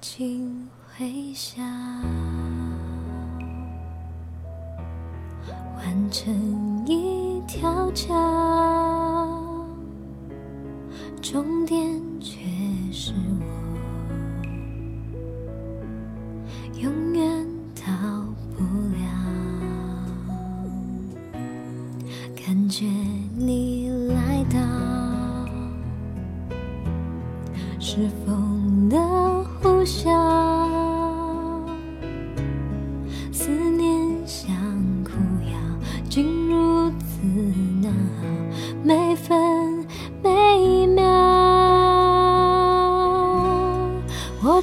睛微笑，完成一条桥，终点却是我，永远到不了。感觉你来到，是否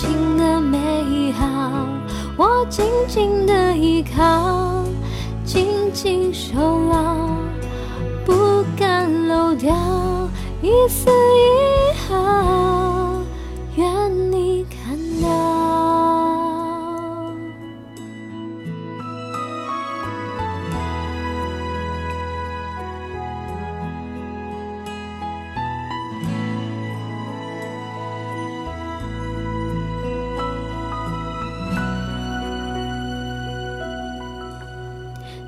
情的美好，我紧紧的依靠，紧紧守牢，不敢漏掉一丝一毫，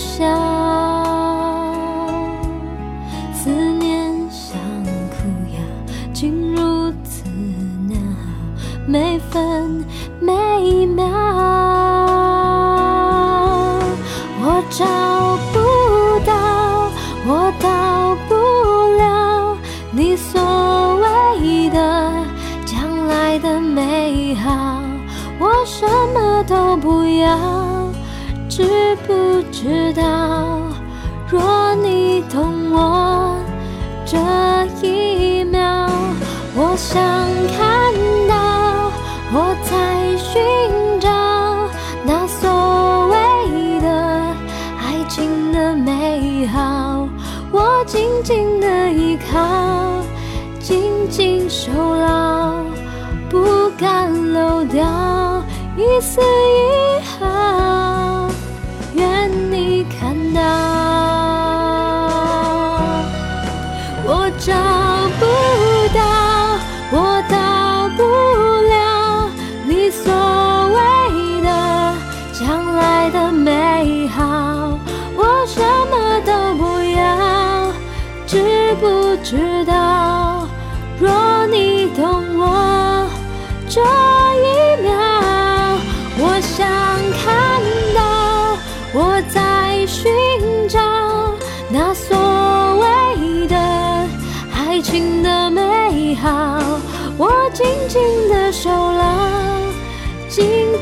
呼啸，思念像苦药，竟如此难熬，每分每秒，我找不到，我到不了你所谓的将来的美好，我什么都不要。知不知道？若你懂我这一秒，我想看到我在寻找那所谓的爱情的美好，我紧紧的依靠，紧紧守牢，不敢漏掉一丝一毫。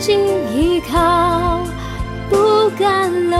心依靠，不敢了。